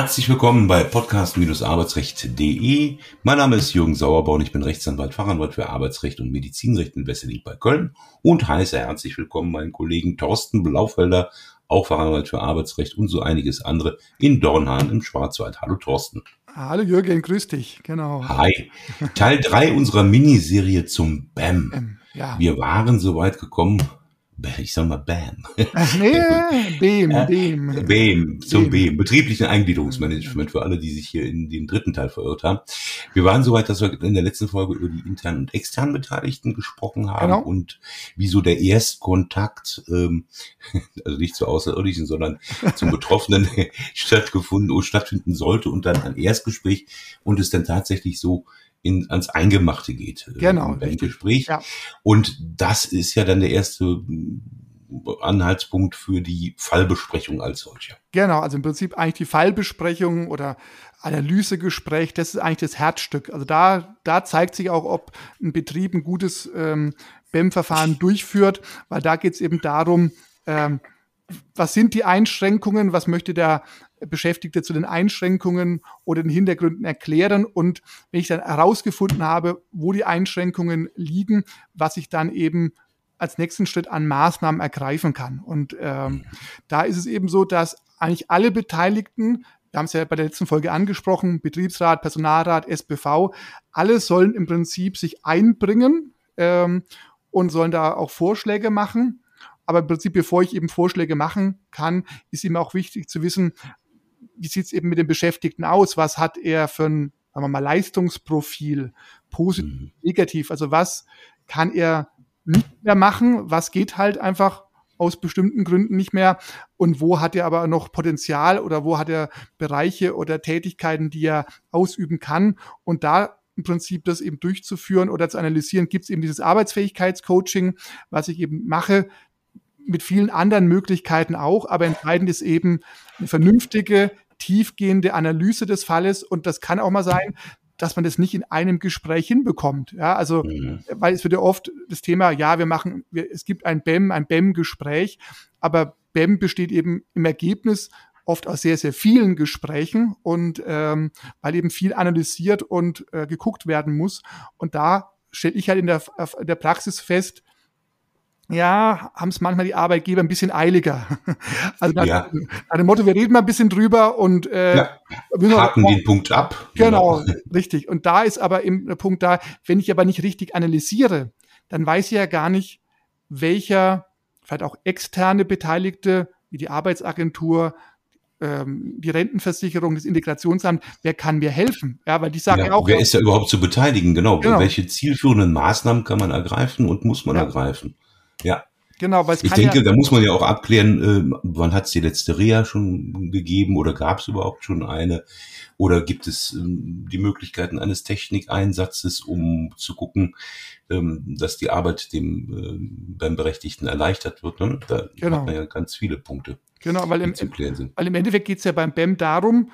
Herzlich willkommen bei podcast-arbeitsrecht.de. Mein Name ist Jürgen Sauerbau und ich bin Rechtsanwalt, Fachanwalt für Arbeitsrecht und Medizinrecht in Wesseling bei Köln und heiße herzlich willkommen meinen Kollegen Thorsten Blaufelder, auch Fachanwalt für Arbeitsrecht und so einiges andere in Dornhahn im Schwarzwald. Hallo Thorsten. Hallo Jürgen, grüß dich, genau. Hi. Teil drei unserer Miniserie zum BAM. Ähm, ja. Wir waren so weit gekommen, ich sag mal BAM. Nee, BEM, BEM. BEM, zum BEM, betrieblichen Eingliederungsmanagement für alle, die sich hier in den dritten Teil verirrt haben. Wir waren soweit, dass wir in der letzten Folge über die internen und externen Beteiligten gesprochen haben genau. und wieso der Erstkontakt, ähm, also nicht zu Außerirdischen, sondern zum Betroffenen stattgefunden oder stattfinden sollte und dann ein Erstgespräch und es dann tatsächlich so in, ans Eingemachte geht äh, genau, beim Gespräch. Ja. Und das ist ja dann der erste Anhaltspunkt für die Fallbesprechung als solcher. Genau, also im Prinzip eigentlich die Fallbesprechung oder Analysegespräch, das ist eigentlich das Herzstück. Also da, da zeigt sich auch, ob ein Betrieb ein gutes ähm, BEM-Verfahren durchführt, weil da geht es eben darum, ähm, was sind die Einschränkungen, was möchte der Beschäftigte zu den Einschränkungen oder den Hintergründen erklären und wenn ich dann herausgefunden habe, wo die Einschränkungen liegen, was ich dann eben als nächsten Schritt an Maßnahmen ergreifen kann. Und ähm, da ist es eben so, dass eigentlich alle Beteiligten, wir haben es ja bei der letzten Folge angesprochen, Betriebsrat, Personalrat, SBV, alle sollen im Prinzip sich einbringen ähm, und sollen da auch Vorschläge machen. Aber im Prinzip, bevor ich eben Vorschläge machen kann, ist ihm auch wichtig zu wissen, wie sieht es eben mit dem Beschäftigten aus? Was hat er für ein, sagen wir mal, Leistungsprofil, positiv, mhm. negativ? Also was kann er nicht mehr machen? Was geht halt einfach aus bestimmten Gründen nicht mehr? Und wo hat er aber noch Potenzial oder wo hat er Bereiche oder Tätigkeiten, die er ausüben kann? Und da im Prinzip das eben durchzuführen oder zu analysieren, gibt es eben dieses Arbeitsfähigkeitscoaching, was ich eben mache, mit vielen anderen Möglichkeiten auch, aber entscheidend ist eben eine vernünftige, tiefgehende Analyse des Falles und das kann auch mal sein, dass man das nicht in einem Gespräch hinbekommt. Ja, also, mhm. weil es wird ja oft das Thema, ja, wir machen, wir, es gibt ein BEM, ein BEM-Gespräch, aber BEM besteht eben im Ergebnis oft aus sehr, sehr vielen Gesprächen und ähm, weil eben viel analysiert und äh, geguckt werden muss. Und da stelle ich halt in der, in der Praxis fest, ja, haben es manchmal die Arbeitgeber ein bisschen eiliger. Also nach, ja. nach dem Motto, wir reden mal ein bisschen drüber und äh, ja. haken den Punkt ab. Genau, genau, richtig. Und da ist aber eben der Punkt da, wenn ich aber nicht richtig analysiere, dann weiß ich ja gar nicht, welcher, vielleicht auch externe Beteiligte, wie die Arbeitsagentur, ähm, die Rentenversicherung, das Integrationsamt, wer kann mir helfen? Ja, weil die sagen ja, auch. Wer ist da überhaupt zu beteiligen? Genau. genau. Welche zielführenden Maßnahmen kann man ergreifen und muss man ja. ergreifen? Ja. Genau, weil es Ich denke, ja da muss man ja auch abklären, äh, wann hat es die letzte Reha schon gegeben oder gab es überhaupt schon eine? Oder gibt es ähm, die Möglichkeiten eines Technikeinsatzes, um zu gucken, ähm, dass die Arbeit dem äh, beim Berechtigten erleichtert wird? Ne? Da genau. hat man ja ganz viele Punkte. Genau, weil im, weil im Endeffekt geht es ja beim BEM darum,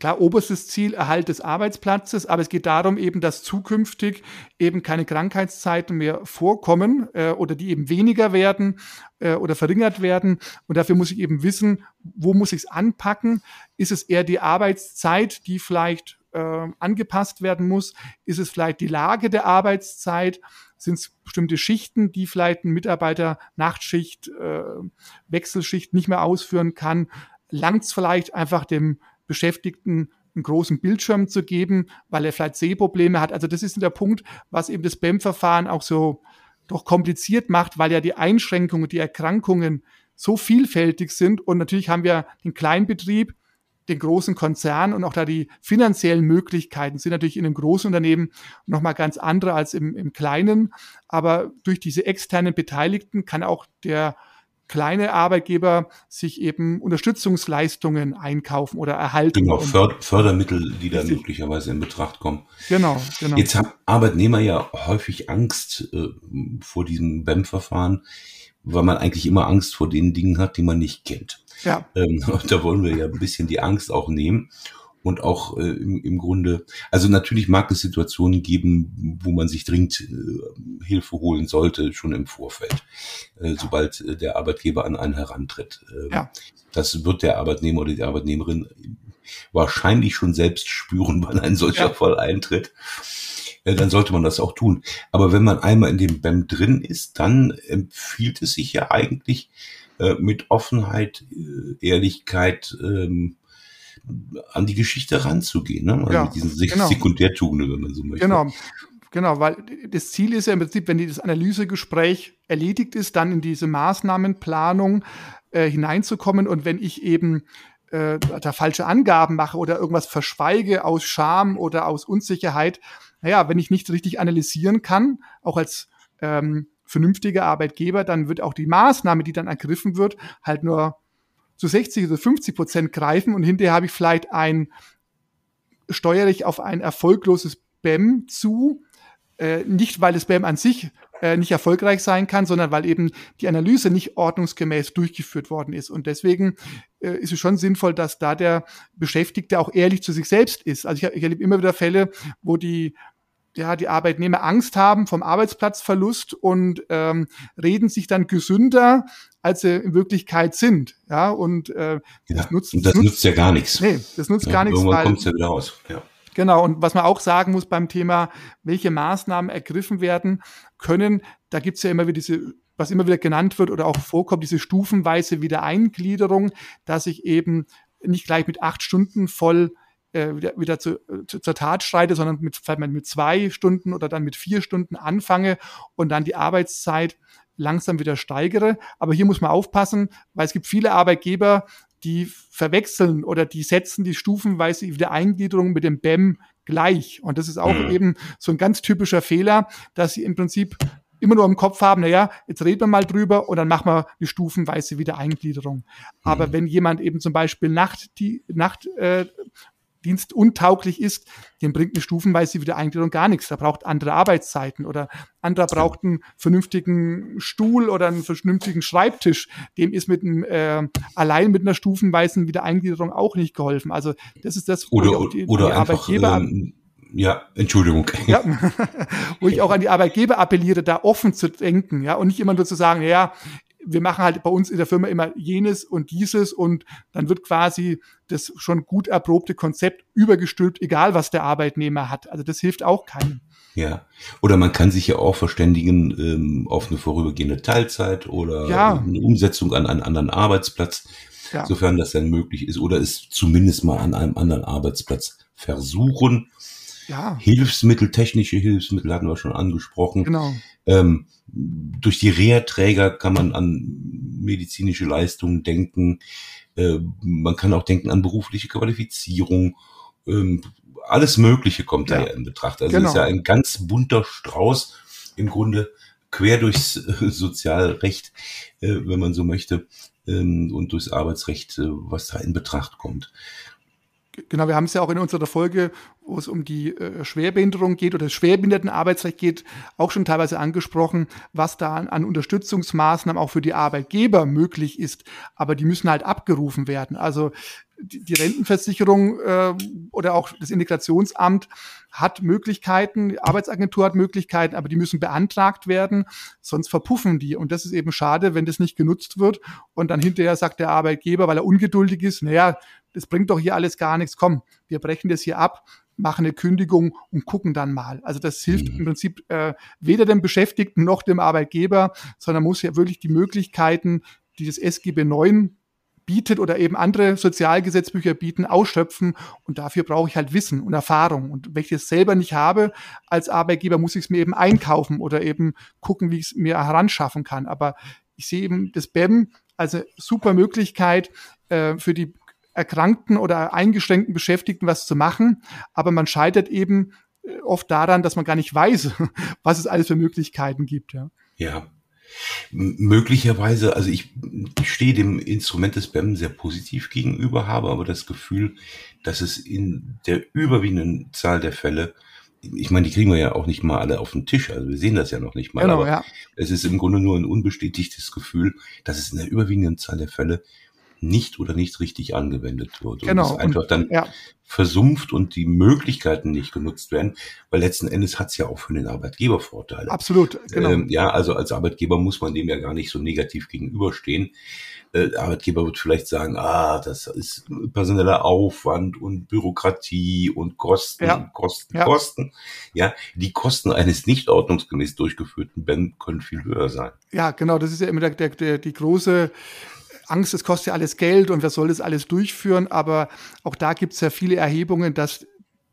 Klar, oberstes Ziel, Erhalt des Arbeitsplatzes, aber es geht darum eben, dass zukünftig eben keine Krankheitszeiten mehr vorkommen äh, oder die eben weniger werden äh, oder verringert werden. Und dafür muss ich eben wissen, wo muss ich es anpacken? Ist es eher die Arbeitszeit, die vielleicht äh, angepasst werden muss? Ist es vielleicht die Lage der Arbeitszeit? Sind es bestimmte Schichten, die vielleicht ein Mitarbeiter Nachtschicht, äh, Wechselschicht nicht mehr ausführen kann? Langt es vielleicht einfach dem Beschäftigten einen großen Bildschirm zu geben, weil er vielleicht Sehprobleme hat. Also das ist der Punkt, was eben das BEM-Verfahren auch so doch kompliziert macht, weil ja die Einschränkungen, die Erkrankungen so vielfältig sind. Und natürlich haben wir den Kleinbetrieb, den großen Konzern und auch da die finanziellen Möglichkeiten sind natürlich in einem großen Unternehmen nochmal ganz andere als im, im kleinen. Aber durch diese externen Beteiligten kann auch der kleine Arbeitgeber sich eben Unterstützungsleistungen einkaufen oder erhalten. Genau, Fördermittel, die da möglicherweise in Betracht kommen. Genau, genau. Jetzt haben Arbeitnehmer ja häufig Angst äh, vor diesem BEM-Verfahren, weil man eigentlich immer Angst vor den Dingen hat, die man nicht kennt. Ja. Ähm, da wollen wir ja ein bisschen die Angst auch nehmen und auch äh, im, im Grunde, also natürlich mag es Situationen geben, wo man sich dringend äh, Hilfe holen sollte, schon im Vorfeld, äh, sobald äh, der Arbeitgeber an einen herantritt. Äh, ja. Das wird der Arbeitnehmer oder die Arbeitnehmerin wahrscheinlich schon selbst spüren, wann ein solcher ja. Fall eintritt. Äh, dann sollte man das auch tun. Aber wenn man einmal in dem BEM drin ist, dann empfiehlt es sich ja eigentlich äh, mit Offenheit, Ehrlichkeit, ähm, an die Geschichte ranzugehen, ne? Also ja, mit diesen genau. Sekundärtugenden, wenn man so möchte. Genau. Genau, weil das Ziel ist ja im Prinzip, wenn das Analysegespräch erledigt ist, dann in diese Maßnahmenplanung äh, hineinzukommen. Und wenn ich eben äh, da falsche Angaben mache oder irgendwas verschweige aus Scham oder aus Unsicherheit, naja, wenn ich nicht richtig analysieren kann, auch als ähm, vernünftiger Arbeitgeber, dann wird auch die Maßnahme, die dann ergriffen wird, halt nur zu 60 oder 50 Prozent greifen und hinterher habe ich vielleicht ein, steuere ich auf ein erfolgloses BEM zu, äh, nicht weil das BEM an sich äh, nicht erfolgreich sein kann, sondern weil eben die Analyse nicht ordnungsgemäß durchgeführt worden ist. Und deswegen äh, ist es schon sinnvoll, dass da der Beschäftigte auch ehrlich zu sich selbst ist. Also ich, ich erlebe immer wieder Fälle, wo die ja, die Arbeitnehmer Angst haben vom Arbeitsplatzverlust und ähm, reden sich dann gesünder, als sie in Wirklichkeit sind. Ja, und äh, das, ja, nutzt, und das nutzt, nutzt ja gar nichts. Nee, das nutzt ja, gar nichts. Irgendwann kommt es ja wieder raus. Ja. Genau, und was man auch sagen muss beim Thema, welche Maßnahmen ergriffen werden können, da gibt's ja immer wieder diese, was immer wieder genannt wird oder auch vorkommt, diese stufenweise Wiedereingliederung, dass ich eben nicht gleich mit acht Stunden voll äh, wieder, wieder zu, zu, zur Tat schreite, sondern mit, vielleicht mit zwei Stunden oder dann mit vier Stunden anfange und dann die Arbeitszeit langsam wieder steigere. Aber hier muss man aufpassen, weil es gibt viele Arbeitgeber, die verwechseln oder die setzen die stufenweise Wiedereingliederung mit dem BEM gleich. Und das ist auch mhm. eben so ein ganz typischer Fehler, dass sie im Prinzip immer nur im Kopf haben, naja, jetzt reden wir mal drüber und dann machen wir die stufenweise Wiedereingliederung. Aber mhm. wenn jemand eben zum Beispiel Nacht, die Nacht äh, dienstuntauglich ist, dem bringt eine stufenweise Wiedereingliederung gar nichts. Da braucht andere Arbeitszeiten oder anderer braucht einen vernünftigen Stuhl oder einen vernünftigen Schreibtisch. Dem ist mit einem, äh, allein mit einer stufenweisen Wiedereingliederung auch nicht geholfen. Also das ist das, wo oder, auch die, oder die einfach, Arbeitgeber ähm, ja, Entschuldigung. Ja, wo ich auch an die Arbeitgeber appelliere, da offen zu denken, ja, und nicht immer nur zu sagen, ja, wir machen halt bei uns in der Firma immer jenes und dieses und dann wird quasi das schon gut erprobte Konzept übergestülpt, egal was der Arbeitnehmer hat. Also das hilft auch keinem. Ja, oder man kann sich ja auch verständigen ähm, auf eine vorübergehende Teilzeit oder ja. eine Umsetzung an einen anderen Arbeitsplatz, ja. sofern das dann möglich ist, oder es zumindest mal an einem anderen Arbeitsplatz versuchen. Ja. Hilfsmittel, technische Hilfsmittel hatten wir schon angesprochen. Genau. Ähm, durch die Reha-Träger kann man an medizinische Leistungen denken. Äh, man kann auch denken an berufliche Qualifizierung. Ähm, alles Mögliche kommt ja. da ja in Betracht. Also genau. ist ja ein ganz bunter Strauß im Grunde quer durchs äh, Sozialrecht, äh, wenn man so möchte, ähm, und durchs Arbeitsrecht, äh, was da in Betracht kommt. Genau, wir haben es ja auch in unserer Folge, wo es um die äh, Schwerbehinderung geht oder das Schwerbehindertenarbeitsrecht geht, auch schon teilweise angesprochen, was da an, an, Unterstützungsmaßnahmen auch für die Arbeitgeber möglich ist. Aber die müssen halt abgerufen werden. Also die, die Rentenversicherung äh, oder auch das Integrationsamt hat Möglichkeiten, die Arbeitsagentur hat Möglichkeiten, aber die müssen beantragt werden, sonst verpuffen die. Und das ist eben schade, wenn das nicht genutzt wird. Und dann hinterher sagt der Arbeitgeber, weil er ungeduldig ist, naja, das bringt doch hier alles gar nichts, komm, wir brechen das hier ab, machen eine Kündigung und gucken dann mal. Also das hilft mhm. im Prinzip äh, weder dem Beschäftigten noch dem Arbeitgeber, sondern muss ja wirklich die Möglichkeiten, die das SGB 9 bietet oder eben andere Sozialgesetzbücher bieten, ausschöpfen. Und dafür brauche ich halt Wissen und Erfahrung. Und wenn ich das selber nicht habe, als Arbeitgeber muss ich es mir eben einkaufen oder eben gucken, wie ich es mir heranschaffen kann. Aber ich sehe eben das BEM als eine super Möglichkeit äh, für die erkrankten oder eingeschränkten Beschäftigten was zu machen. Aber man scheitert eben äh, oft daran, dass man gar nicht weiß, was es alles für Möglichkeiten gibt. Ja. Ja, Möglicherweise, also ich, ich stehe dem Instrument des BEM sehr positiv gegenüber, habe aber das Gefühl, dass es in der überwiegenden Zahl der Fälle, ich meine, die kriegen wir ja auch nicht mal alle auf den Tisch, also wir sehen das ja noch nicht mal, genau, aber ja. es ist im Grunde nur ein unbestätigtes Gefühl, dass es in der überwiegenden Zahl der Fälle nicht oder nicht richtig angewendet wird. Genau. Und einfach dann ja. versumpft und die Möglichkeiten nicht genutzt werden, weil letzten Endes hat es ja auch für den Arbeitgeber Vorteile. Absolut, genau. Ähm, ja, also als Arbeitgeber muss man dem ja gar nicht so negativ gegenüberstehen. Äh, der Arbeitgeber wird vielleicht sagen, ah, das ist personeller Aufwand und Bürokratie und Kosten, ja. Kosten, ja. Kosten. Ja, die Kosten eines nicht ordnungsgemäß durchgeführten BEM können viel höher sein. Ja, genau, das ist ja immer der, der, der, die große Angst, es kostet ja alles Geld und wer soll das alles durchführen? Aber auch da gibt es ja viele Erhebungen, dass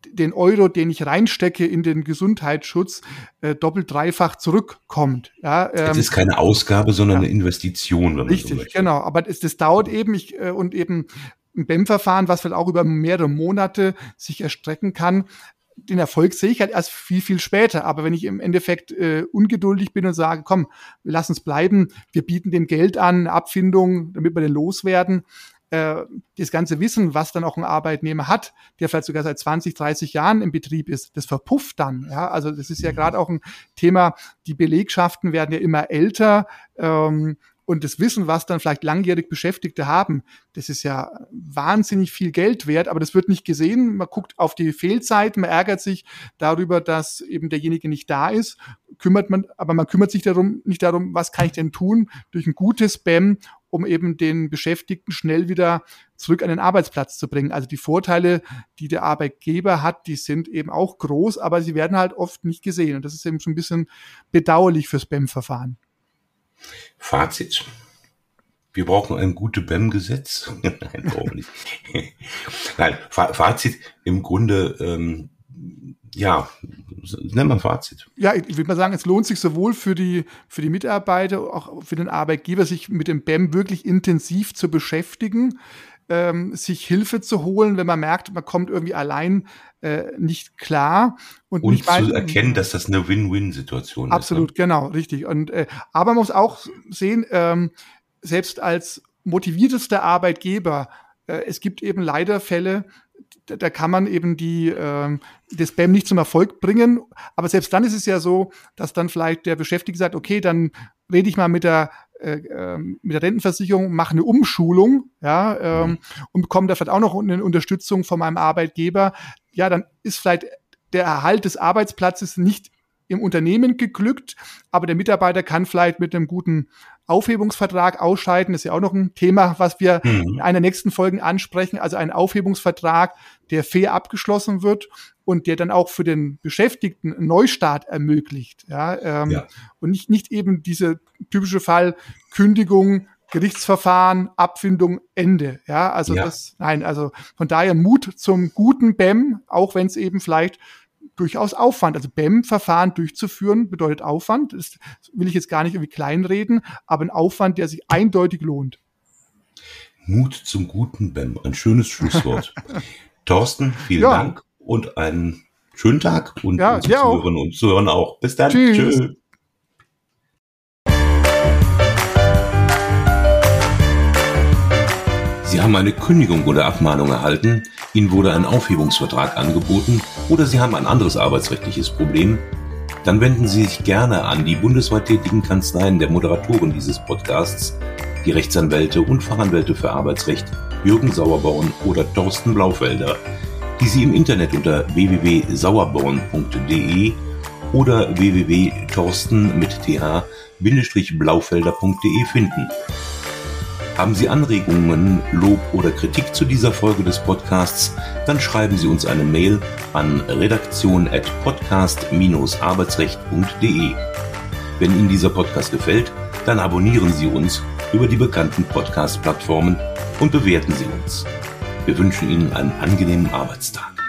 den Euro, den ich reinstecke in den Gesundheitsschutz, äh, doppelt dreifach zurückkommt. Ja, ähm, es ist keine Ausgabe, sondern ja, eine Investition. richtig, so genau. Aber es, das dauert eben ich, äh, und eben ein BEM-Verfahren, was vielleicht auch über mehrere Monate sich erstrecken kann, den Erfolg sehe ich halt erst viel, viel später. Aber wenn ich im Endeffekt äh, ungeduldig bin und sage, komm, lass uns bleiben, wir bieten dem Geld an, Abfindung, damit wir den loswerden, äh, das ganze Wissen, was dann auch ein Arbeitnehmer hat, der vielleicht sogar seit 20, 30 Jahren im Betrieb ist, das verpufft dann. Ja, also das ist ja gerade auch ein Thema. Die Belegschaften werden ja immer älter. Ähm, und das Wissen, was dann vielleicht langjährig Beschäftigte haben, das ist ja wahnsinnig viel Geld wert, aber das wird nicht gesehen. Man guckt auf die Fehlzeiten, man ärgert sich darüber, dass eben derjenige nicht da ist, kümmert man, aber man kümmert sich darum, nicht darum, was kann ich denn tun durch ein gutes BEM, um eben den Beschäftigten schnell wieder zurück an den Arbeitsplatz zu bringen. Also die Vorteile, die der Arbeitgeber hat, die sind eben auch groß, aber sie werden halt oft nicht gesehen. Und das ist eben schon ein bisschen bedauerlich fürs BEM-Verfahren. Fazit. Wir brauchen ein gutes BEM-Gesetz. Nein, brauchen wir nicht. Nein, Fazit im Grunde, ähm, ja, nennen wir Fazit. Ja, ich würde mal sagen, es lohnt sich sowohl für die, für die Mitarbeiter, auch für den Arbeitgeber, sich mit dem BEM wirklich intensiv zu beschäftigen ähm, sich Hilfe zu holen, wenn man merkt, man kommt irgendwie allein äh, nicht klar. Und, und zu weiß, erkennen, dass das eine Win-Win-Situation ist. Absolut, ne? genau, richtig. Und äh, aber man muss auch sehen, ähm, selbst als motiviertester Arbeitgeber, äh, es gibt eben leider Fälle, da, kann man eben die äh, das BAM nicht zum Erfolg bringen. Aber selbst dann ist es ja so, dass dann vielleicht der Beschäftigte sagt, okay, dann rede ich mal mit der mit der Rentenversicherung, mache eine Umschulung, ja, ähm, mhm. und bekomme da vielleicht auch noch eine Unterstützung von meinem Arbeitgeber, ja, dann ist vielleicht der Erhalt des Arbeitsplatzes nicht im Unternehmen geglückt, aber der Mitarbeiter kann vielleicht mit einem guten Aufhebungsvertrag ausscheiden. Das ist ja auch noch ein Thema, was wir mhm. in einer nächsten Folgen ansprechen. Also ein Aufhebungsvertrag, der fair abgeschlossen wird und der dann auch für den Beschäftigten einen Neustart ermöglicht. Ja, ähm, ja. Und nicht, nicht eben diese typische Fall Kündigung, Gerichtsverfahren, Abfindung, Ende. Ja, also ja. das, nein, also von daher Mut zum guten BEM, auch wenn es eben vielleicht durchaus Aufwand. Also BEM-Verfahren durchzuführen bedeutet Aufwand. Das will ich jetzt gar nicht irgendwie kleinreden, aber ein Aufwand, der sich eindeutig lohnt. Mut zum guten BEM. Ein schönes Schlusswort. Thorsten, vielen ja. Dank und einen schönen Tag und ja, unsere Zuhörerinnen und Zuhörer auch. Bis dann. Tschüss. Tschüss. Sie haben eine Kündigung oder Abmahnung erhalten, Ihnen wurde ein Aufhebungsvertrag angeboten oder Sie haben ein anderes arbeitsrechtliches Problem, dann wenden Sie sich gerne an die bundesweit tätigen Kanzleien der Moderatoren dieses Podcasts, die Rechtsanwälte und Fachanwälte für Arbeitsrecht Jürgen Sauerborn oder Thorsten Blaufelder, die Sie im Internet unter www.sauerborn.de oder www.torsten mit th-blaufelder.de finden. Haben Sie Anregungen, Lob oder Kritik zu dieser Folge des Podcasts, dann schreiben Sie uns eine Mail an redaktion.podcast-arbeitsrecht.de. Wenn Ihnen dieser Podcast gefällt, dann abonnieren Sie uns über die bekannten Podcast-Plattformen und bewerten Sie uns. Wir wünschen Ihnen einen angenehmen Arbeitstag.